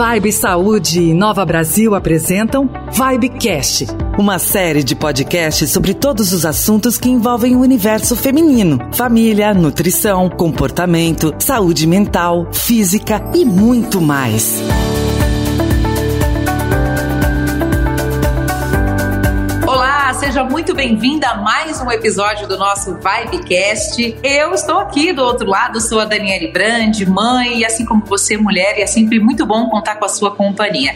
Vibe Saúde e Nova Brasil apresentam Vibecast, uma série de podcasts sobre todos os assuntos que envolvem o universo feminino: família, nutrição, comportamento, saúde mental, física e muito mais. Seja muito bem-vinda a mais um episódio do nosso Vibecast. Eu estou aqui do outro lado, sou a Daniele Brandi, mãe, e assim como você, mulher, e é sempre muito bom contar com a sua companhia.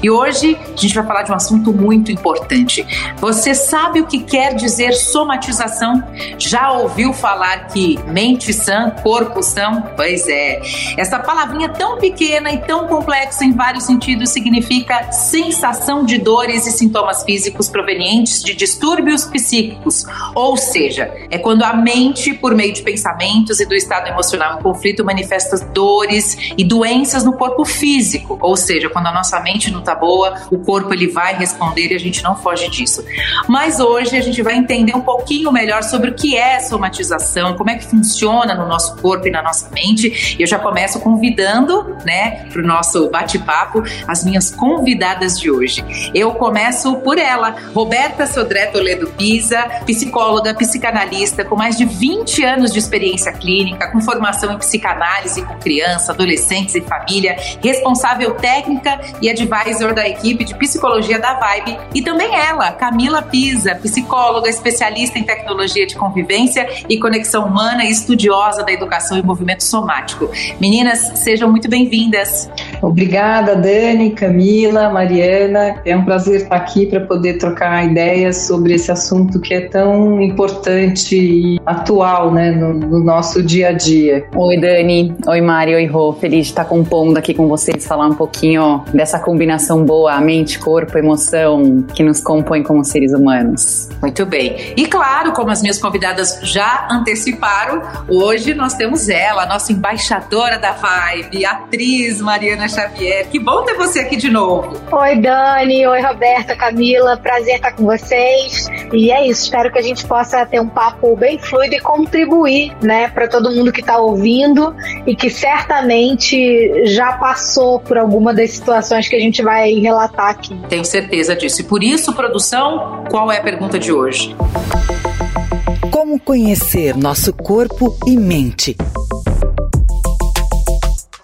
E hoje a gente vai falar de um assunto muito importante. Você sabe o que quer dizer somatização? Já ouviu falar que mente sã, corpo são? Pois é. Essa palavrinha tão pequena e tão complexa em vários sentidos significa sensação de dores e sintomas físicos provenientes de distúrbios psíquicos, ou seja, é quando a mente, por meio de pensamentos e do estado emocional em conflito, manifesta dores e doenças no corpo físico, ou seja, quando a nossa mente não está boa, o corpo ele vai responder e a gente não foge disso. Mas hoje a gente vai entender um pouquinho melhor sobre o que é somatização, como é que funciona no nosso corpo e na nossa mente. Eu já começo convidando, né, para o nosso bate-papo as minhas convidadas de hoje. Eu começo por ela, Roberta Sodré Toledo Pisa, psicóloga, psicanalista com mais de 20 anos de experiência clínica, com formação em psicanálise com criança, adolescentes e família, responsável técnica e advisor da equipe de psicologia da Vibe, e também ela, Camila Pisa, psicóloga, especialista em tecnologia de convivência e conexão humana e estudiosa da educação e movimento somático. Meninas, sejam muito bem-vindas. Obrigada, Dani, Camila, Mariana. É um prazer estar aqui para poder trocar ideias sobre esse assunto que é tão importante e atual né, no, no nosso dia a dia. Oi, Dani. Oi, Mari. Oi, Rô. Feliz de estar compondo aqui com vocês, falar um pouquinho dessa combinação boa, mente, corpo, emoção, que nos compõe como seres humanos. Muito bem. E claro, como as minhas convidadas já anteciparam, hoje nós temos ela, a nossa embaixadora da Vibe, atriz Mariana Xavier. Que bom ter você aqui de novo. Oi, Dani. Oi, Roberta, Camila. Prazer estar com vocês vocês. E é isso, espero que a gente possa ter um papo bem fluido e contribuir, né, para todo mundo que está ouvindo e que certamente já passou por alguma das situações que a gente vai relatar aqui. Tenho certeza disso. E por isso, produção, qual é a pergunta de hoje? Como conhecer nosso corpo e mente?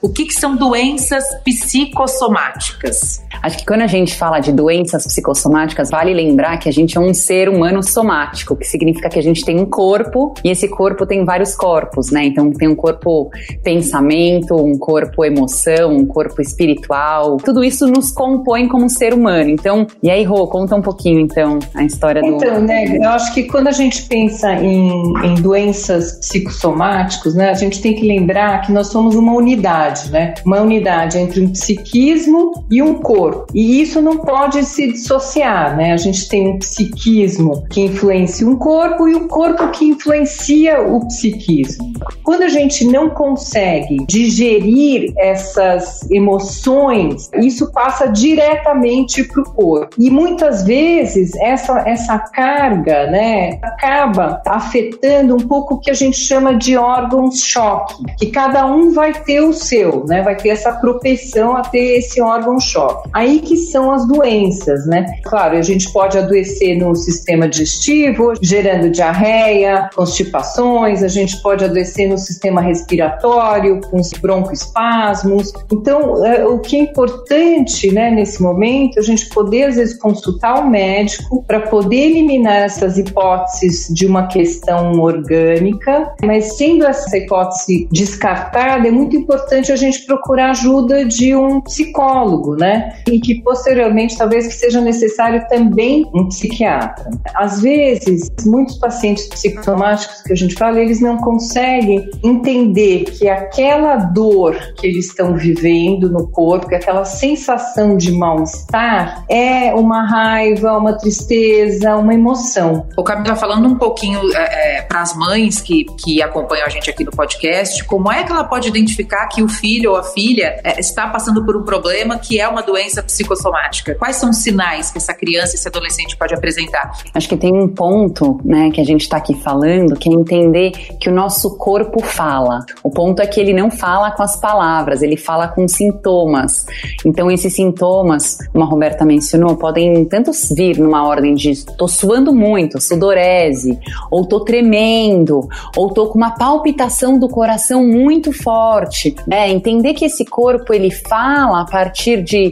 O que, que são doenças psicossomáticas? Acho que quando a gente fala de doenças psicossomáticas, vale lembrar que a gente é um ser humano somático, que significa que a gente tem um corpo e esse corpo tem vários corpos, né? Então tem um corpo pensamento, um corpo emoção, um corpo espiritual. Tudo isso nos compõe como ser humano. Então, e aí, Rô, conta um pouquinho então a história do. Então, né, eu acho que quando a gente pensa em, em doenças psicossomáticas, né, a gente tem que lembrar que nós somos uma unidade, né? Uma unidade entre um psiquismo e um corpo. E isso não pode se dissociar, né? A gente tem um psiquismo que influencia um corpo e um corpo que influencia o psiquismo. Quando a gente não consegue digerir essas emoções, isso passa diretamente para o corpo. E muitas vezes essa, essa carga, né, acaba afetando um pouco o que a gente chama de órgãos-choque, que cada um vai ter o seu né? Vai ter essa propensão a ter esse órgão choque. Aí que são as doenças, né? Claro, a gente pode adoecer no sistema digestivo, gerando diarreia, constipações, a gente pode adoecer no sistema respiratório, com os broncoespasmos. Então, é, o que é importante, né, nesse momento, a gente poder às vezes consultar o médico para poder eliminar essas hipóteses de uma questão orgânica, mas sendo essa hipótese descartada, é muito importante a gente procurar ajuda de um psicólogo, né? E que posteriormente talvez que seja necessário também um psiquiatra. Às vezes, muitos pacientes psicossomáticos que a gente fala, eles não conseguem entender que aquela dor que eles estão vivendo no corpo, que aquela sensação de mal-estar é uma raiva, uma tristeza, uma emoção. O Camila falando um pouquinho é, é para as mães que, que acompanham a gente aqui no podcast, como é que ela pode identificar que o filho ou a filha é, está passando por um problema que é uma doença doença psicossomática? Quais são os sinais que essa criança, esse adolescente pode apresentar? Acho que tem um ponto, né, que a gente está aqui falando, que é entender que o nosso corpo fala. O ponto é que ele não fala com as palavras, ele fala com sintomas. Então, esses sintomas, como a Roberta mencionou, podem tanto vir numa ordem de tô suando muito, sudorese, ou tô tremendo, ou tô com uma palpitação do coração muito forte, né? Entender que esse corpo ele fala a partir de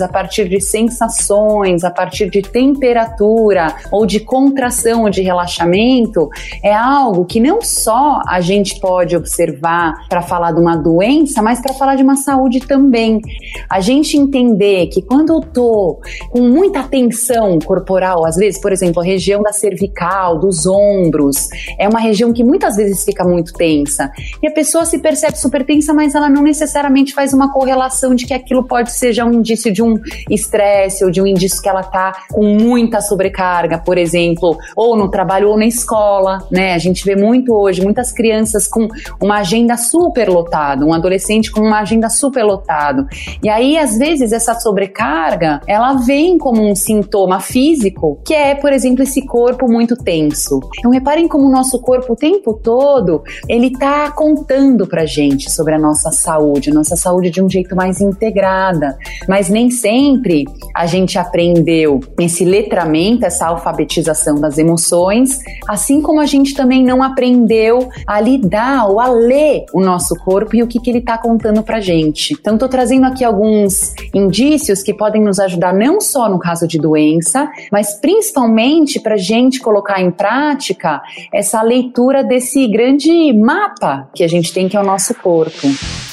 a partir de sensações, a partir de temperatura ou de contração ou de relaxamento, é algo que não só a gente pode observar para falar de uma doença, mas para falar de uma saúde também. A gente entender que quando eu tô com muita tensão corporal, às vezes, por exemplo, a região da cervical, dos ombros, é uma região que muitas vezes fica muito tensa. E a pessoa se percebe super tensa, mas ela não necessariamente faz uma correlação de que aquilo pode ser já um indício de um estresse ou de um indício que ela tá com muita sobrecarga, por exemplo, ou no trabalho ou na escola, né? A gente vê muito hoje muitas crianças com uma agenda super lotada, um adolescente com uma agenda super lotado. E aí, às vezes, essa sobrecarga, ela vem como um sintoma físico, que é, por exemplo, esse corpo muito tenso. Então, reparem como o nosso corpo o tempo todo, ele tá contando pra gente sobre a nossa saúde, a nossa saúde de um jeito mais integrada. Mas nem sempre a gente aprendeu esse letramento, essa alfabetização das emoções, assim como a gente também não aprendeu a lidar ou a ler o nosso corpo e o que, que ele está contando pra gente. Então, estou trazendo aqui alguns indícios que podem nos ajudar não só no caso de doença, mas principalmente para gente colocar em prática essa leitura desse grande mapa que a gente tem, que é o nosso corpo.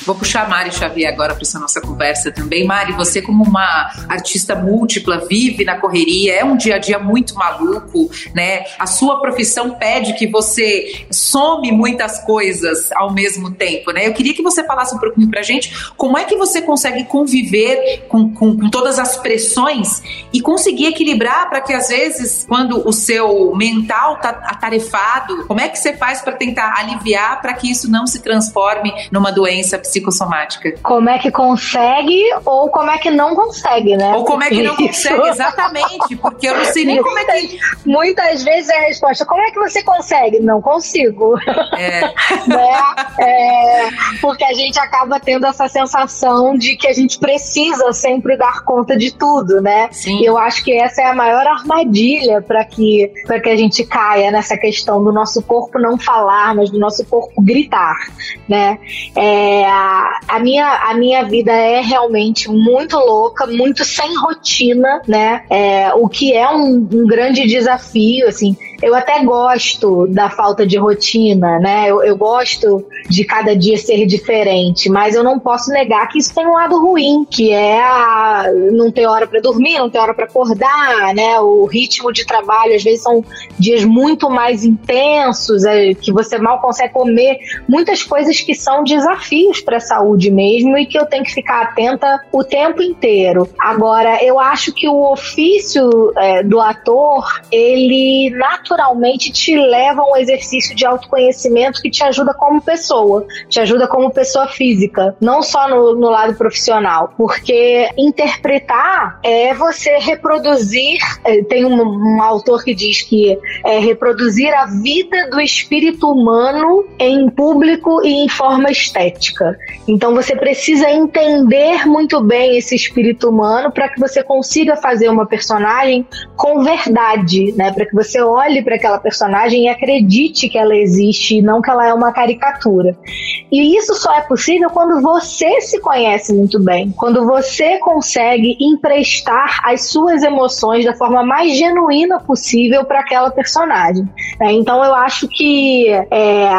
Vou puxar a Mari Xavier agora para essa nossa conversa também. Mari, você como uma artista múltipla, vive na correria, é um dia a dia muito maluco, né? A sua profissão pede que você some muitas coisas ao mesmo tempo, né? Eu queria que você falasse um pouquinho pra gente como é que você consegue conviver com, com, com todas as pressões e conseguir equilibrar para que às vezes, quando o seu mental tá atarefado, como é que você faz para tentar aliviar para que isso não se transforme numa doença psicossomática. Como é que consegue ou como é que não consegue, né? Ou como é que não consegue, exatamente, porque eu não sei nem como é que... Muitas vezes é a resposta, como é que você consegue? Não consigo. É. né? é, porque a gente acaba tendo essa sensação de que a gente precisa sempre dar conta de tudo, né? Sim. Eu acho que essa é a maior armadilha para que, que a gente caia nessa questão do nosso corpo não falar, mas do nosso corpo gritar, né? É, a, minha, a minha vida é realmente muito louca, muito sem rotina, né? É, o que é um, um grande desafio, assim. Eu até gosto da falta de rotina, né? Eu, eu, gosto de cada dia ser diferente, mas eu não posso negar que isso tem um lado ruim, que é a, não ter hora para dormir, não ter hora para acordar, né? O ritmo de trabalho às vezes são dias muito mais intensos, é, que você mal consegue comer, muitas coisas que são desafios para a saúde mesmo e que eu tenho que ficar atenta o tempo inteiro. Agora, eu acho que o ofício é, do ator, ele naturalmente te leva a um exercício de autoconhecimento que te ajuda como pessoa, te ajuda como pessoa física, não só no, no lado profissional, porque interpretar é você reproduzir. É, tem um, um autor que diz que é reproduzir a vida do espírito humano em público e em forma estética. Então você precisa entender muito bem esse espírito humano para que você consiga fazer uma personagem com verdade, né? Para que você olhe para aquela personagem e acredite que ela existe e não que ela é uma caricatura. E isso só é possível quando você se conhece muito bem, quando você consegue emprestar as suas emoções da forma mais genuína possível para aquela personagem. É, então eu acho que é,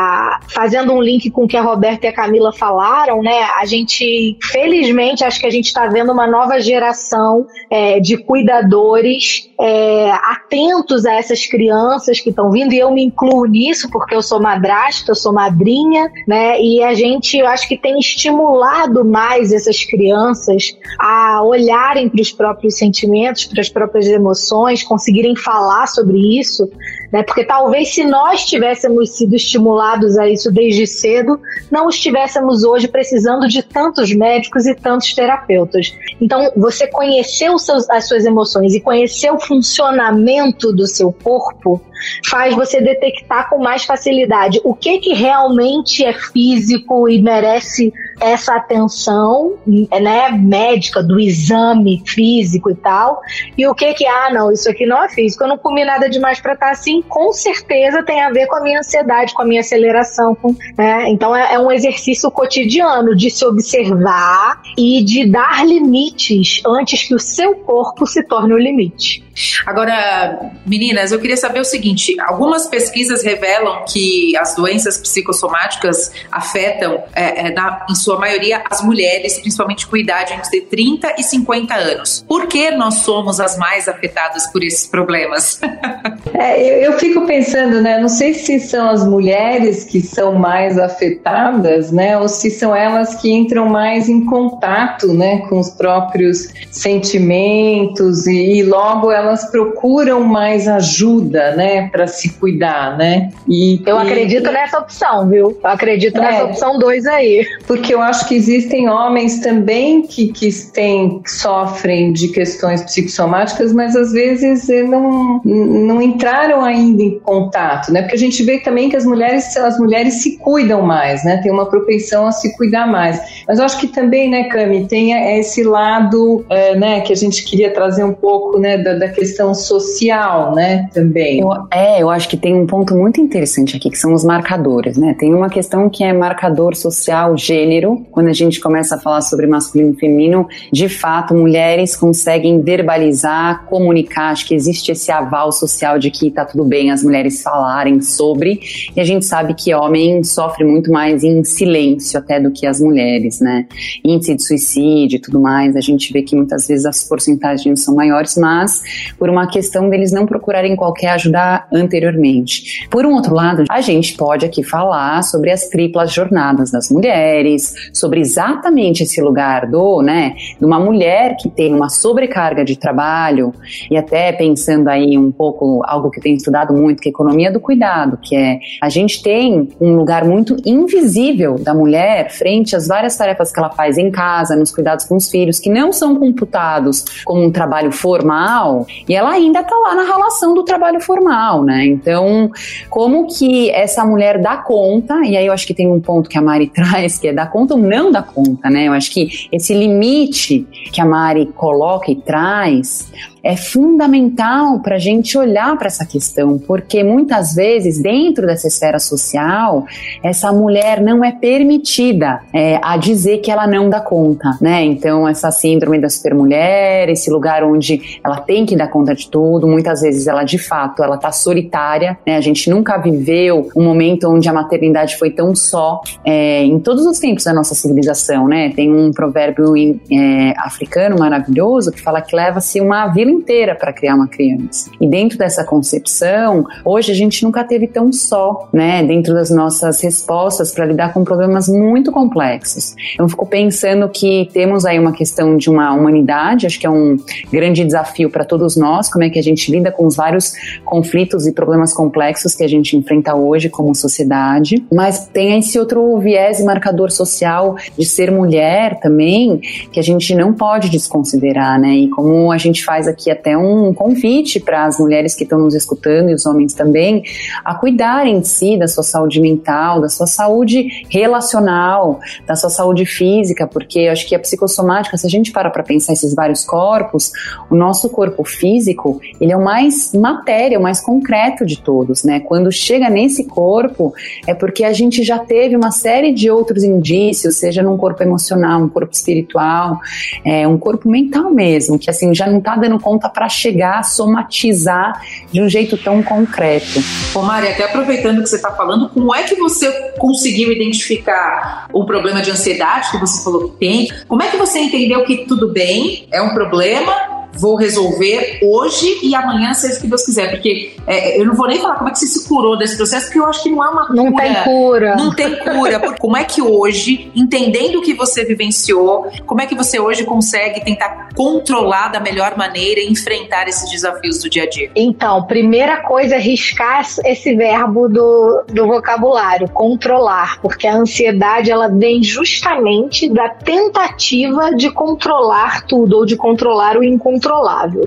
fazendo um link com o que a Roberta e a Camila falaram, né? A gente, felizmente, acho que a gente está vendo uma nova geração é, de cuidadores é, atentos a essas crianças que estão vindo, e eu me incluo nisso porque eu sou madrasta, eu sou madrinha, né? E a gente, eu acho que tem estimulado mais essas crianças a olharem para os próprios sentimentos, para as próprias emoções, conseguirem falar sobre isso, né? Porque talvez se nós tivéssemos sido estimulados a isso desde cedo, não estivéssemos hoje precisando de tantos médicos e tantos terapeutas. Então, você conhecer seus, as suas emoções e conhecer o funcionamento do seu corpo faz você detectar com mais facilidade o que que realmente é físico e merece essa atenção, né, médica do exame físico e tal, e o que que ah, não, isso aqui não é físico, eu não comi nada demais para estar assim, com certeza tem a ver com a minha ansiedade, com a minha aceleração, com, né? Então é, é um exercício cotidiano de se observar e de dar limites antes que o seu corpo se torne o limite. Agora, meninas, eu queria saber o seguinte: algumas pesquisas revelam que as doenças psicossomáticas afetam, é, é, na, em sua maioria, as mulheres, principalmente com idade entre 30 e 50 anos. Por que nós somos as mais afetadas por esses problemas? é, eu, eu, fico pensando, né? Não sei se são as mulheres que são mais afetadas, né? Ou se são elas que entram mais em contato, né? Com os próprios sentimentos e, e logo elas elas procuram mais ajuda, né, para se cuidar, né? E eu e, acredito nessa opção, viu? Eu acredito é, nessa opção 2 aí. Porque eu acho que existem homens também que, que têm, que sofrem de questões psicossomáticas, mas às vezes eh, não, não entraram ainda em contato, né? Porque a gente vê também que as mulheres, as mulheres se cuidam mais, né? Tem uma propensão a se cuidar mais. Mas eu acho que também, né, Cami, tem esse lado, é, né, que a gente queria trazer um pouco, né, da, da questão social, né, também. Eu, é, eu acho que tem um ponto muito interessante aqui, que são os marcadores, né? Tem uma questão que é marcador social, gênero. Quando a gente começa a falar sobre masculino e feminino, de fato, mulheres conseguem verbalizar, comunicar. Acho que existe esse aval social de que tá tudo bem as mulheres falarem sobre. E a gente sabe que homem sofre muito mais em silêncio até do que as mulheres, né? Índice de suicídio e tudo mais, a gente vê que muitas vezes as porcentagens são maiores, mas por uma questão deles não procurarem qualquer ajuda anteriormente. Por um outro lado, a gente pode aqui falar sobre as triplas jornadas das mulheres, sobre exatamente esse lugar do, né, de uma mulher que tem uma sobrecarga de trabalho e até pensando aí um pouco algo que eu tenho estudado muito, que é a economia do cuidado, que é a gente tem um lugar muito invisível da mulher frente às várias tarefas que ela faz em casa, nos cuidados com os filhos, que não são computados como um trabalho formal e ela ainda está lá na relação do trabalho formal, né? Então, como que essa mulher dá conta, e aí eu acho que tem um ponto que a Mari traz, que é dar conta ou não dar conta, né? Eu acho que esse limite que a Mari coloca e traz é fundamental para a gente olhar para essa questão, porque muitas vezes, dentro dessa esfera social, essa mulher não é permitida é, a dizer que ela não dá conta, né? Então, essa síndrome da supermulher, esse lugar onde ela tem que dar conta de tudo, muitas vezes ela de fato ela tá solitária, né? A gente nunca viveu um momento onde a maternidade foi tão só é, em todos os tempos da nossa civilização, né? Tem um provérbio é, africano maravilhoso que fala que leva-se uma vida inteira para criar uma criança. E dentro dessa concepção, hoje a gente nunca teve tão só, né, dentro das nossas respostas para lidar com problemas muito complexos. Eu fico pensando que temos aí uma questão de uma humanidade, acho que é um grande desafio para todos nós, como é que a gente lida com os vários conflitos e problemas complexos que a gente enfrenta hoje como sociedade, mas tem esse outro viés e marcador social de ser mulher também, que a gente não pode desconsiderar, né? E como a gente faz aqui aqui até um convite para as mulheres que estão nos escutando e os homens também a cuidarem de si, da sua saúde mental, da sua saúde relacional, da sua saúde física, porque eu acho que a psicossomática, se a gente para para pensar esses vários corpos, o nosso corpo físico, ele é o mais matéria, o mais concreto de todos, né? Quando chega nesse corpo, é porque a gente já teve uma série de outros indícios, seja num corpo emocional, um corpo espiritual, é, um corpo mental mesmo, que assim já não está dando conta conta para chegar somatizar de um jeito tão concreto. Ô Mari, até aproveitando que você está falando, como é que você conseguiu identificar o problema de ansiedade que você falou que tem? Como é que você entendeu que tudo bem, é um problema, vou resolver hoje e amanhã, seja o que Deus quiser. Porque é, eu não vou nem falar como é que você se curou desse processo, porque eu acho que não há uma cura. Não tem cura. Não tem cura. como é que hoje, entendendo o que você vivenciou, como é que você hoje consegue tentar controlar da melhor maneira e enfrentar esses desafios do dia a dia? Então, primeira coisa é riscar esse verbo do, do vocabulário, controlar, porque a ansiedade ela vem justamente da tentativa de controlar tudo ou de controlar o incontrolável.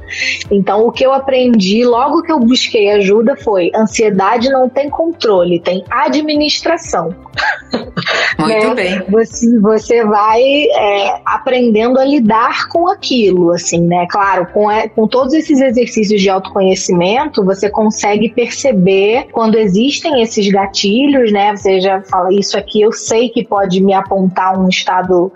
Então, o que eu aprendi logo que eu busquei ajuda foi: ansiedade não tem controle, tem administração. Muito né? bem. Você, você vai é, aprendendo a lidar com aquilo, assim, né? Claro, com, é, com todos esses exercícios de autoconhecimento, você consegue perceber quando existem esses gatilhos, né? Você já fala, isso aqui eu sei que pode me apontar um estado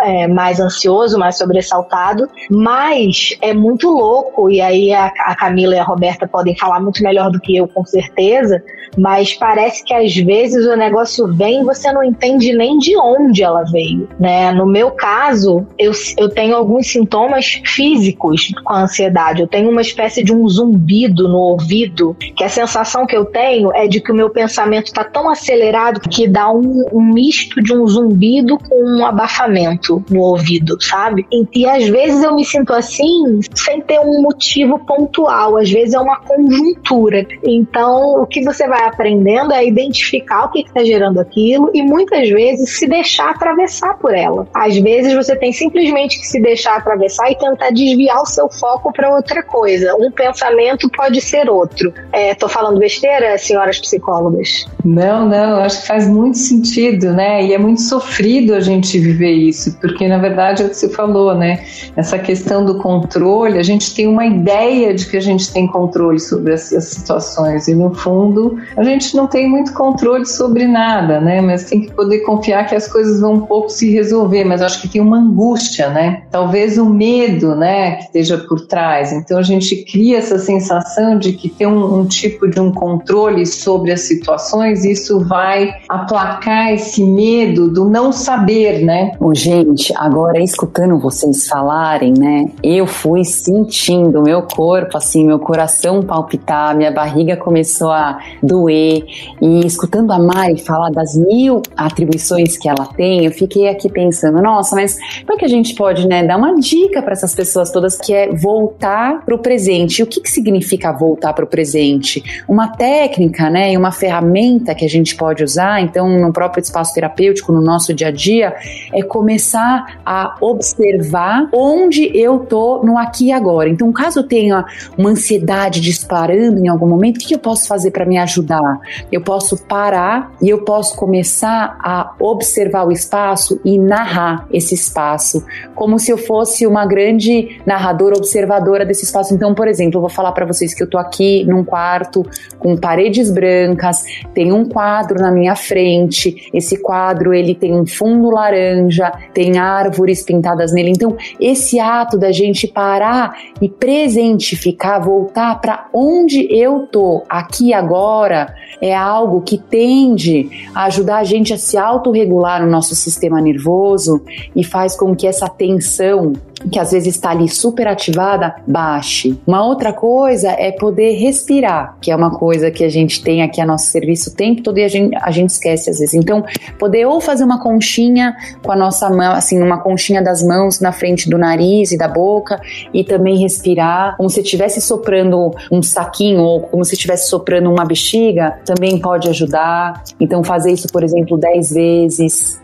é, mais ansioso, mais sobressaltado, mas é muito louco, e aí a, a Camila e a Roberta podem falar muito melhor do que eu, com certeza, mas parece que às vezes o negócio vem e você não entende nem de onde ela veio, né? No meu caso, eu, eu tenho alguns sintomas físicos com a ansiedade. Eu tenho uma espécie de um zumbido no ouvido, que a sensação que eu tenho é de que o meu pensamento está tão acelerado que dá um, um, misto de um zumbido com um abafamento no ouvido, sabe? E, e às vezes eu me sinto assim sem ter um motivo pontual, às vezes é uma conjuntura. Então, o que você vai aprendendo é identificar o que está gerando aquilo e muitas vezes se deixar atravessar por ela. Às vezes você tem simplesmente que se deixar atravessar e tentar desviar o seu foco para outra coisa. Um pensamento pode ser outro. É, tô falando besteira, senhoras psicólogas? Não, não, acho que faz muito sentido, né? E é muito sofrido a gente viver isso, porque na verdade é o que você falou, né? Essa questão do controle, a gente tem uma ideia de que a gente tem controle sobre as, situações e no fundo a gente não tem muito controle sobre nada, né? Mas tem que poder confiar que as coisas vão um pouco se resolver. Mas acho que tem uma angústia, né? Talvez o medo, né, que esteja por trás. Então a gente cria essa sensação de que tem um, um tipo de um controle sobre as situações. E isso vai aplacar esse medo do não saber, né? Ô, gente, agora escutando vocês falarem, né? Eu fui sentindo meu corpo, assim, meu coração palpitar, minha barriga começou a doer. E escutando a Mari falar das mil atribuições que ela tem, eu fiquei aqui pensando, nossa, mas como é que a gente pode, né, dar uma dica para essas pessoas todas que é voltar para o presente? E o que, que significa voltar para o presente? Uma técnica, né, e uma ferramenta que a gente pode usar, então, no próprio espaço terapêutico, no nosso dia a dia, é começar a observar onde eu tô no aqui e agora. Então, caso eu tenha uma ansiedade disparando em algum momento, o que eu posso fazer para me ajudar? Eu posso parar e eu posso começar a observar o espaço e narrar esse espaço, como se eu fosse uma grande narradora observadora desse espaço. Então, por exemplo, eu vou falar para vocês que eu tô aqui num quarto com paredes brancas, tem um quadro na minha frente. Esse quadro ele tem um fundo laranja, tem árvores pintadas nele. Então, esse ato da gente parar e presentificar, voltar para onde eu tô aqui agora, é algo que tende a ajudar a gente a se autorregular no nosso sistema nervoso e faz com que essa tensão que às vezes está ali super ativada, baixe. Uma outra coisa é poder respirar, que é uma coisa que a gente tem aqui a nosso serviço o tempo todo e a gente, a gente esquece às vezes. Então, poder ou fazer uma conchinha com a nossa mão, assim, uma conchinha das mãos na frente do nariz e da boca e também respirar, como se estivesse soprando um saquinho ou como se estivesse soprando uma bexiga, também pode ajudar. Então, fazer isso, por exemplo, 10 vezes.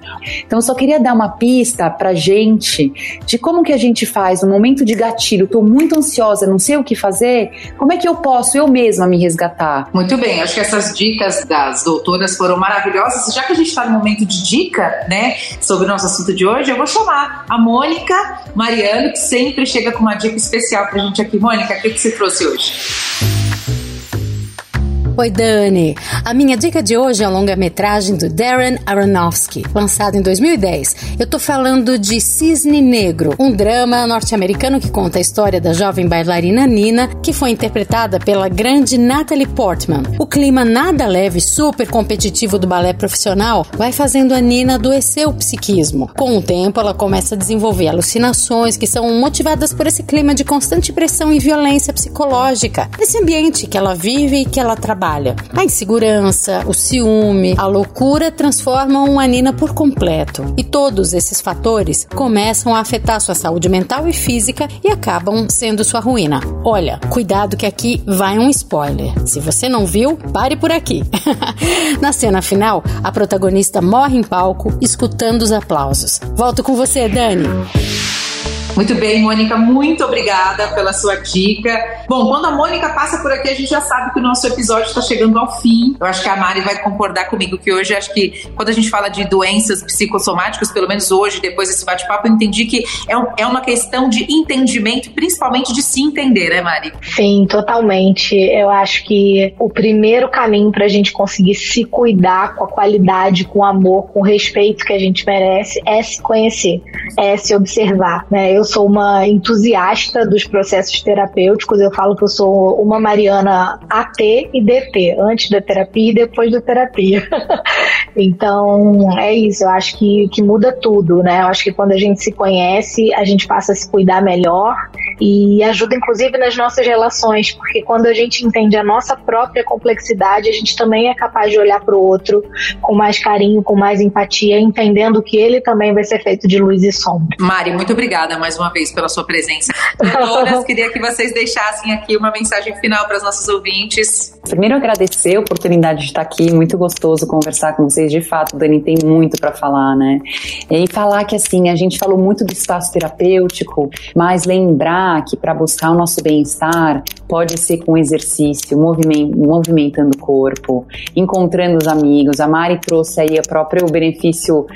Então, eu só queria dar uma pista pra gente de como que a gente faz no momento de gatilho, estou muito ansiosa, não sei o que fazer, como é que eu posso eu mesma me resgatar? Muito bem, acho que essas dicas das doutoras foram maravilhosas. Já que a gente está no momento de dica, né, sobre o nosso assunto de hoje, eu vou chamar a Mônica Mariano, que sempre chega com uma dica especial para a gente aqui. Mônica, o que, que você trouxe hoje? Oi, Dani. A minha dica de hoje é a longa-metragem do Darren Aronofsky, lançado em 2010. Eu tô falando de Cisne Negro, um drama norte-americano que conta a história da jovem bailarina Nina, que foi interpretada pela grande Natalie Portman. O clima nada leve, super competitivo do balé profissional vai fazendo a Nina adoecer o psiquismo. Com o tempo, ela começa a desenvolver alucinações que são motivadas por esse clima de constante pressão e violência psicológica, nesse ambiente que ela vive e que ela trabalha. A insegurança, o ciúme, a loucura transformam a Nina por completo. E todos esses fatores começam a afetar sua saúde mental e física e acabam sendo sua ruína. Olha, cuidado que aqui vai um spoiler. Se você não viu, pare por aqui. Na cena final, a protagonista morre em palco escutando os aplausos. Volto com você, Dani. Muito bem, Mônica, muito obrigada pela sua dica. Bom, quando a Mônica passa por aqui, a gente já sabe que o nosso episódio está chegando ao fim. Eu acho que a Mari vai concordar comigo que hoje, acho que quando a gente fala de doenças psicossomáticas, pelo menos hoje, depois desse bate-papo, eu entendi que é, um, é uma questão de entendimento, principalmente de se entender, né, Mari? Sim, totalmente. Eu acho que o primeiro caminho para a gente conseguir se cuidar com a qualidade, com o amor, com o respeito que a gente merece é se conhecer, é se observar. Né? Eu eu sou uma entusiasta dos processos terapêuticos. Eu falo que eu sou uma Mariana AT e DT, antes da terapia e depois da terapia. então, é isso. Eu acho que, que muda tudo, né? Eu acho que quando a gente se conhece, a gente passa a se cuidar melhor e ajuda, inclusive, nas nossas relações, porque quando a gente entende a nossa própria complexidade, a gente também é capaz de olhar para o outro com mais carinho, com mais empatia, entendendo que ele também vai ser feito de luz e sombra. Mari, muito obrigada mais uma vez pela sua presença. Doutoras, queria que vocês deixassem aqui uma mensagem final para os nossos ouvintes. Primeiro, agradecer a oportunidade de estar aqui, muito gostoso conversar com vocês. De fato, Dani tem muito para falar, né? E falar que, assim, a gente falou muito do espaço terapêutico, mas lembrar que para buscar o nosso bem-estar, pode ser com exercício, movimentando o corpo, encontrando os amigos. A Mari trouxe aí o próprio benefício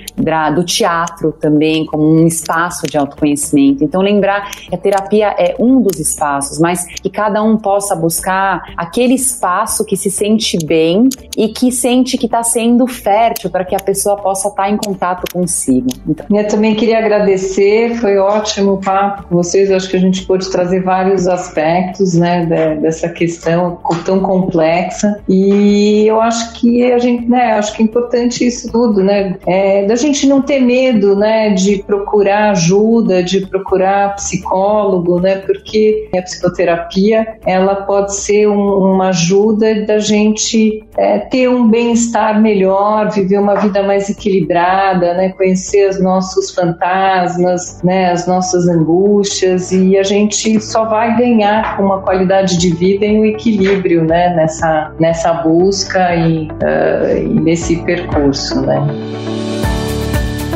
do teatro também, como um espaço de autoconhecimento então, lembrar que a terapia é um dos espaços, mas que cada um possa buscar aquele espaço que se sente bem e que sente que está sendo fértil para que a pessoa possa estar tá em contato consigo. Então. Eu também queria agradecer, foi ótimo o papo com vocês. Eu acho que a gente pôde trazer vários aspectos né, dessa questão tão complexa. E eu acho que a gente, né, acho que é importante isso tudo, né? É, da gente não ter medo, né, de procurar ajuda, de procurar psicólogo, né? Porque a psicoterapia ela pode ser um, uma ajuda da gente é, ter um bem-estar melhor, viver uma vida mais equilibrada, né? Conhecer os nossos fantasmas, né? As nossas angústias e a gente só vai ganhar com uma qualidade de vida e um equilíbrio, né? Nessa nessa busca e, uh, e nesse percurso, né?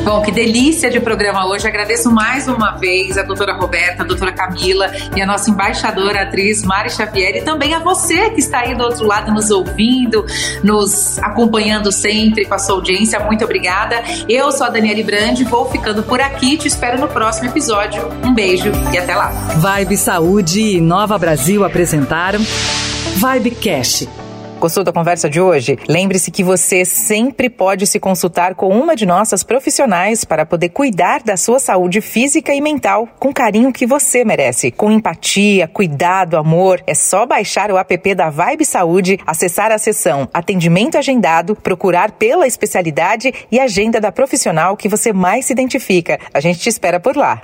Bom, que delícia de programa hoje. Agradeço mais uma vez a doutora Roberta, a doutora Camila e a nossa embaixadora, a atriz Mari Xavier, e também a você que está aí do outro lado nos ouvindo, nos acompanhando sempre com a sua audiência. Muito obrigada. Eu sou a Daniele Brandi, vou ficando por aqui. Te espero no próximo episódio. Um beijo e até lá. Vibe Saúde e Nova Brasil apresentaram Vibe Cash Gostou da conversa de hoje? Lembre-se que você sempre pode se consultar com uma de nossas profissionais para poder cuidar da sua saúde física e mental com carinho que você merece. Com empatia, cuidado, amor. É só baixar o app da Vibe Saúde, acessar a seção Atendimento Agendado, procurar pela especialidade e agenda da profissional que você mais se identifica. A gente te espera por lá.